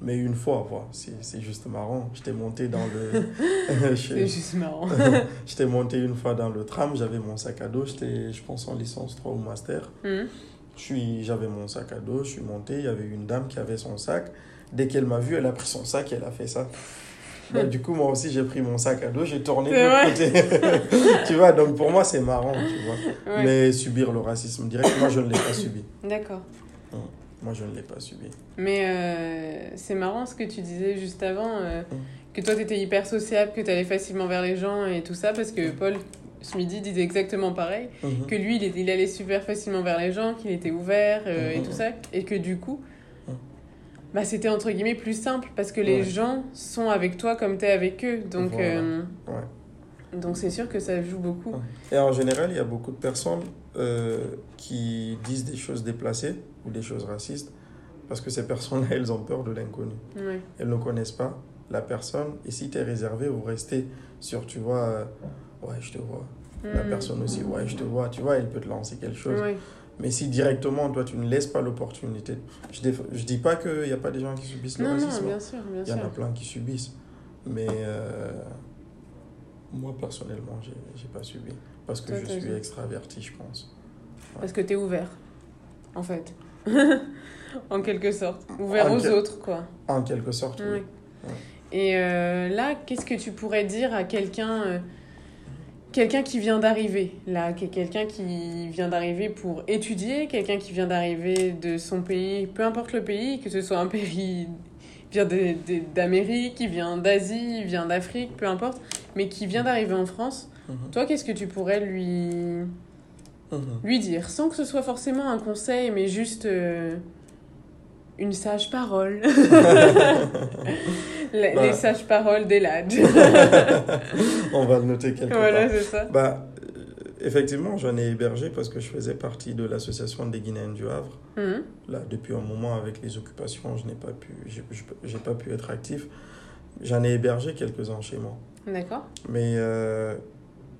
Mais une fois, voilà, c'est juste marrant. J'étais monté dans le.
C'est juste marrant.
J'étais monté une fois dans le tram, j'avais mon sac à dos, j'étais, je pense, en licence 3 ou master.
Hmm.
Suis- J'avais mon sac à dos, je suis monté, il y avait une dame qui avait son sac. Dès qu'elle m'a vu, elle a pris son sac et elle a fait ça. Bah, du coup, moi aussi, j'ai pris mon sac à dos, j'ai tourné de l'autre côté. tu vois, donc pour moi, c'est marrant, tu vois.
Ouais.
Mais subir le racisme direct, moi, je ne l'ai pas subi.
D'accord.
Moi, je ne l'ai pas subi.
Mais euh, c'est marrant ce que tu disais juste avant, euh, que toi t'étais hyper sociable, que t'allais facilement vers les gens et tout ça, parce que Paul ce midi disait exactement pareil,
Mhm.
que lui il, il allait super facilement vers les gens, qu'il était ouvert euh, et
Mhm.
tout ça, et que du coup. Bah, c'était entre guillemets plus simple, parce que les
Ouais.
gens sont avec toi comme t'es avec eux, donc
Voilà.
euh,
Ouais.
donc c'est sûr que ça joue beaucoup.
Et en général, il y a beaucoup de personnes euh, qui disent des choses déplacées ou des choses racistes parce que ces personnes-là, elles ont peur de l'inconnu.
Ouais.
Elles ne connaissent pas la personne et si tu es réservé ou resté sur, tu vois, euh, ouais, je te vois. La
Mm.
personne aussi, ouais, je te vois, tu vois, elle peut te lancer quelque chose. Mais si directement, toi, tu ne laisses pas l'opportunité. Je ne je dis pas qu'il n'y a pas des gens qui subissent le
Non, non,
racisme.
bien sûr, bien
Il y en a
sûr.
plein qui subissent. Mais euh, moi, personnellement, j'ai j'ai pas subi. Parce que
Toi,
je suis extraverti, je pense.
Parce que t'es ouvert, en fait. en quelque sorte. Ouvert
En
aux
quel-
autres, quoi.
En quelque sorte, oui.
Oui. Et euh, là, qu'est-ce que tu pourrais dire à quelqu'un euh, quelqu'un qui vient d'arriver, là, quelqu'un qui vient d'arriver pour étudier, quelqu'un qui vient d'arriver de son pays, peu importe le pays, que ce soit un pays vient d'Amérique, qui vient d'Asie, vient d'Afrique, peu importe, mais qui vient d'arriver en France, mhm. toi, qu'est-ce que tu pourrais lui, mhm. lui dire? Sans que ce soit forcément un conseil, mais juste euh, une sage parole. les, bah. sages paroles d'Elad.
On va le noter quelque
voilà, ça.
Bah, effectivement, j'en ai hébergé parce que je faisais partie de l'association des Guinéens du Havre. Mhm. Là, depuis un moment, avec les occupations, je n'ai pas pu, j'ai pas pu être actif. J'en ai hébergé quelques-uns chez moi.
D'accord.
Mais euh,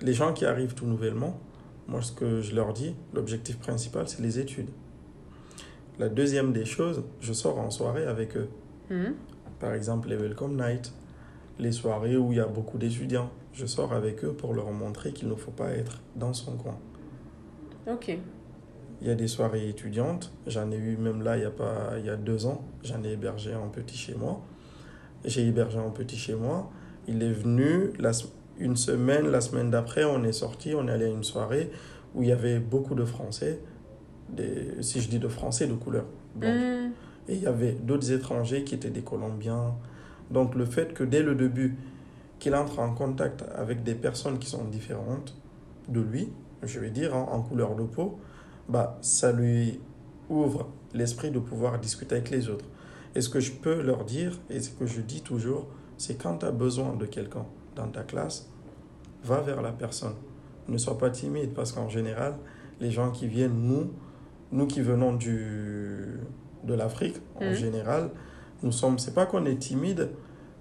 les gens qui arrivent tout nouvellement, moi, ce que je leur dis, l'objectif principal, c'est les études. La deuxième des choses, je sors en soirée avec eux. Mhm. Par exemple, les Welcome Night, les soirées où il y a beaucoup d'étudiants. Je sors avec eux pour leur montrer qu'il ne faut pas être dans son coin.
Ok.
Il y a des soirées étudiantes. J'en ai eu même là, il y a, pas, il y a deux ans. J'en ai hébergé un petit chez moi. J'ai hébergé un petit chez moi. Il est venu la, une semaine, la semaine d'après, on est sorti, on est allé à une soirée où il y avait beaucoup de Français des, si je dis de Français de couleur mm. Et il y avait d'autres étrangers qui étaient des Colombiens. Donc le fait que dès le début, qu'il entre en contact avec des personnes qui sont différentes de lui, je vais dire, hein, en couleur de peau, bah, ça lui ouvre l'esprit de pouvoir discuter avec les autres. Et ce que je peux leur dire, et ce que je dis toujours, c'est quand tu as besoin de quelqu'un dans ta classe, va vers la personne. Ne sois pas timide parce qu'en général, les gens qui viennent, nous, nous qui venons du, de l'Afrique en mhm. général, nous sommes, c'est pas qu'on est timide,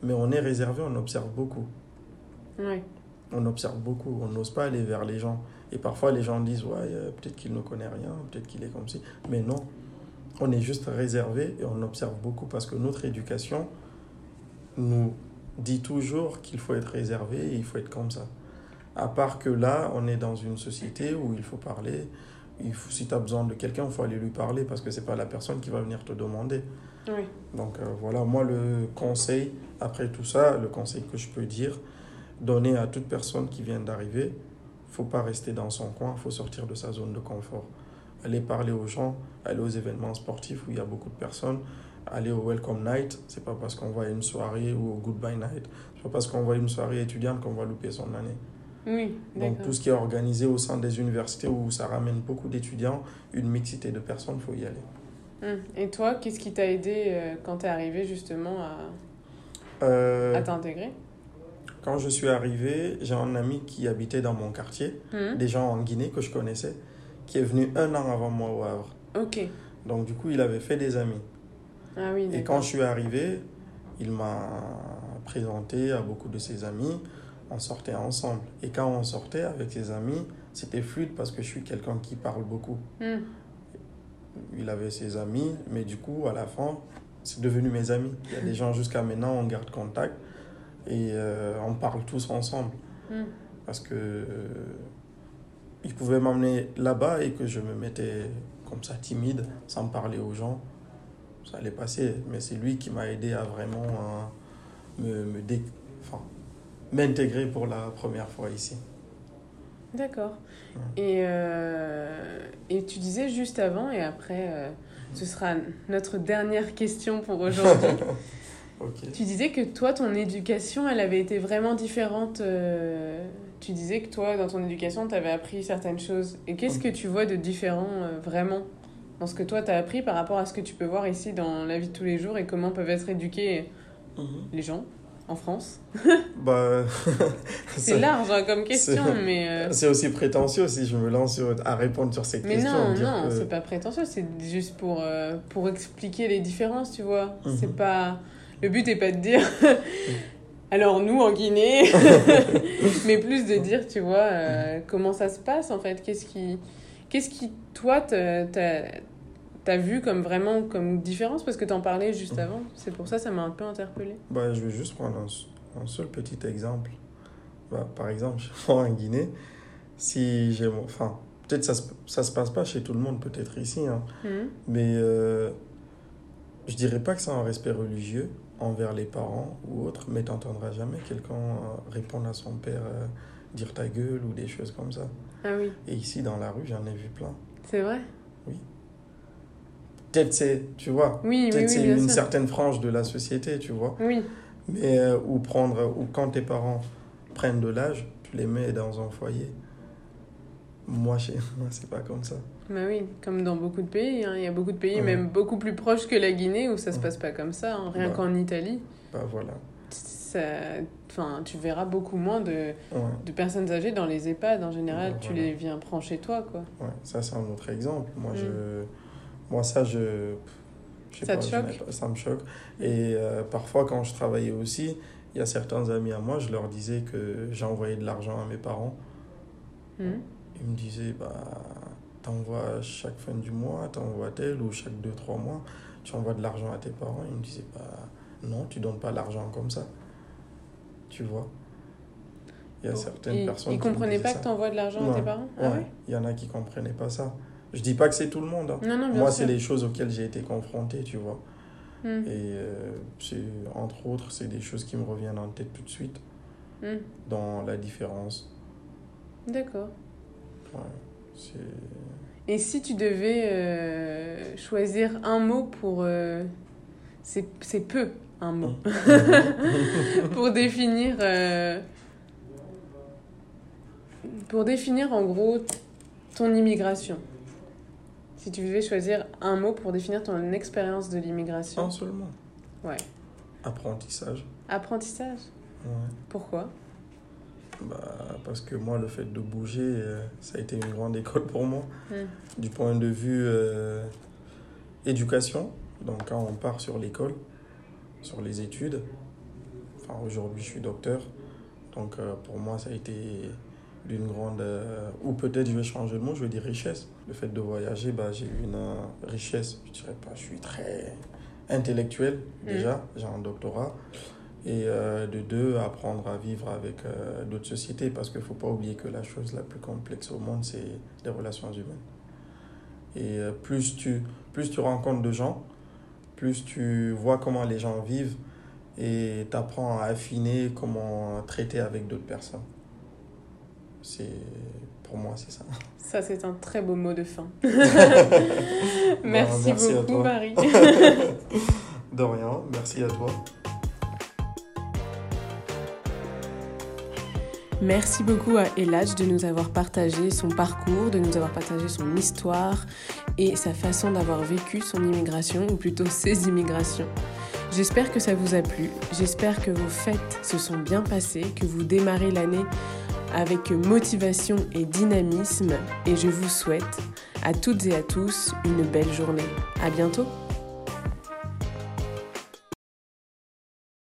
mais on est réservé, on observe beaucoup. On observe beaucoup, on n'ose pas aller vers les gens. Et parfois les gens disent, ouais, euh, peut-être qu'il ne connaît rien, peut-être qu'il est comme ci. Mais non, on est juste réservé et on observe beaucoup parce que notre éducation nous dit toujours qu'il faut être réservé et il faut être comme ça. À part que là, on est dans une société où il faut parler, il faut, si tu as besoin de quelqu'un, il faut aller lui parler parce que c'est pas la personne qui va venir te demander.
Oui.
Donc euh, voilà, moi le conseil, après tout ça, le conseil que je peux dire, donner à toute personne qui vient d'arriver, faut pas rester dans son coin, faut sortir de sa zone de confort. Aller parler aux gens, aller aux événements sportifs où il y a beaucoup de personnes, aller au Welcome Night, c'est pas parce qu'on va à une soirée ou au Goodbye Night, c'est pas parce qu'on va à une soirée étudiante qu'on va louper son année.
Oui,
Donc tout ce qui est organisé au sein des universités où ça ramène beaucoup d'étudiants, une mixité de personnes, il faut y aller.
Hum. Et toi, qu'est-ce qui t'a aidé euh, quand tu es arrivé justement à,
euh,
à t'intégrer?
Quand je suis arrivé, j'ai un ami qui habitait dans mon quartier, hum. des gens en Guinée que je connaissais, qui est venu un an avant moi au Havre.
Ok.
Donc du coup, il avait fait des amis.
Ah oui,
Et quand je suis arrivé, il m'a présenté à beaucoup de ses amis on sortait ensemble. Et quand on sortait avec ses amis, c'était fluide parce que je suis quelqu'un qui parle beaucoup. Hmm. Il avait ses amis, mais du coup, à la fin, c'est devenu mes amis. Il y a des gens jusqu'à maintenant, on garde contact et euh, on parle tous ensemble. Hmm. Parce que euh, il pouvait m'emmener là-bas et que je me mettais comme ça timide, sans parler aux gens. Ça allait passer, mais c'est lui qui m'a aidé à vraiment euh, me, me dé m'intégrer pour la première fois ici.
D'accord. Et, euh, et tu disais juste avant, et après, euh, ce sera notre dernière question pour aujourd'hui. Tu disais que toi, ton éducation, elle avait été vraiment différente. Euh, tu disais que toi, dans ton éducation, tu avais appris certaines choses. Et qu'est-ce que tu vois de différent vraiment dans ce que toi, tu as appris par rapport à ce que tu peux voir ici dans la vie de tous les jours et comment peuvent être éduqués mhm. les gens? En France
bah,
C'est large hein, comme question, mais... Euh,
c'est aussi prétentieux si je me lance à répondre sur ces
mais
questions.
Mais non, non, c'est pas prétentieux, c'est juste pour, euh, pour expliquer les différences, tu vois. Mhm. C'est pas... Le but n'est pas de dire... Alors nous en Guinée, mais plus de dire, tu vois, euh, comment ça se passe en fait, qu'est-ce qui, qu'est-ce qui toi, t'as t'as vu comme vraiment comme différence parce que t'en parlais juste avant C'est pour ça ça m'a un peu interpellé.
Bah, je vais juste prendre un, seul petit exemple. Bah, par exemple, je en Guinée, si j'ai... Enfin, peut-être ça, ça se passe pas chez tout le monde, peut-être ici, hein, hmm. mais euh, je dirais pas que c'est un respect religieux envers les parents ou autres, mais t'entendras jamais quelqu'un euh, répondre à son père euh, dire ta gueule ou des choses comme ça.
Ah oui,
Et ici, dans la rue, j'en ai vu plein.
c'est vrai?
Peut-être c'est, tu vois,
Oui,
peut-être
oui,
c'est
bien
une
sûr.
certaine frange de la société, tu vois.
Oui,
Mais, euh, ou prendre, ou quand tes parents prennent de l'âge, tu les mets dans un foyer. Moi, chez moi, c'est pas comme ça.
bah oui, comme dans beaucoup de pays. hein. Il y a beaucoup de pays,
Ouais.
même beaucoup plus proches que la Guinée, où ça se passe pas comme ça. hein. Rien
Ouais.
qu'en Italie,
Bah voilà.
ça... enfin, tu verras beaucoup moins de,
Ouais,
de personnes âgées dans les EHPAD. En général,
Ouais,
tu
voilà.
les viens prendre chez toi, quoi.
ouais. Ça, c'est un autre exemple. Moi,
Mm.
je, moi ça, je. je sais
Ça te choque
pas- Ça me choque. Et euh, parfois, quand je travaillais aussi, il y a certains amis à moi, je leur disais que j'envoyais de l'argent à mes parents.
Hmm.
Ils me disaient, bah, t'envoies chaque fin du mois, t'envoies tel, ou chaque 2-3 mois, tu envoies de l'argent à tes parents. Ils me disaient, bah, non, tu donnes pas l'argent comme ça. Tu vois Il y a certaines
Ils,
personnes
ils comprenaient pas
ça.
que t'envoies de l'argent à tes parents? Ah
Ouais,
ouais?
il y en a qui comprenaient pas ça. Je dis pas que c'est tout le monde. hein.
Non, non, bien
Moi, c'est les choses auxquelles j'ai été confronté, tu vois.
Hmm.
Et euh, c'est, entre autres, c'est des choses qui me reviennent en tête tout de suite
Hmm.
dans la différence.
D'accord.
Ouais, c'est...
Et si tu devais euh, choisir un mot pour... euh, c'est c'est peu, un mot. pour définir... euh, pour définir en gros ton immigration. Si tu devais choisir un mot pour définir ton expérience de l'immigration.
Un seulement.
Ouais.
Apprentissage.
Apprentissage.
Ouais.
Pourquoi?
Bah, parce que moi, le fait de bouger, euh, ça a été une grande école pour moi.
Hmm.
Du point de vue euh, éducation, donc quand on part sur l'école, sur les études, enfin aujourd'hui je suis docteur, donc euh, pour moi ça a été d'une grande, euh, ou peut-être je vais changer le mot, je vais dire richesse. Le fait de voyager, bah, j'ai eu une euh, richesse, je dirais pas, je suis très intellectuel déjà, j'ai un doctorat. Et euh, de deux, apprendre à vivre avec d'autres sociétés, parce qu'il ne faut pas oublier que la chose la plus complexe au monde, c'est les relations humaines. Et plus, tu, plus tu rencontres de gens, plus tu vois comment les gens vivent, et tu apprends à affiner comment traiter avec d'autres personnes. C'est, pour moi, c'est ça.
Ça, c'est un très beau mot de fin.
Bah,
merci, beaucoup. Marie.
De rien, merci à toi.
Merci beaucoup à Eladj de nous avoir partagé son parcours, de nous avoir partagé son histoire et sa façon d'avoir vécu son immigration, ou plutôt ses immigrations. J'espère que ça vous a plu, j'espère que vos fêtes se sont bien passées, que vous démarrez l'année avec motivation et dynamisme et je vous souhaite à toutes et à tous une belle journée. À bientôt!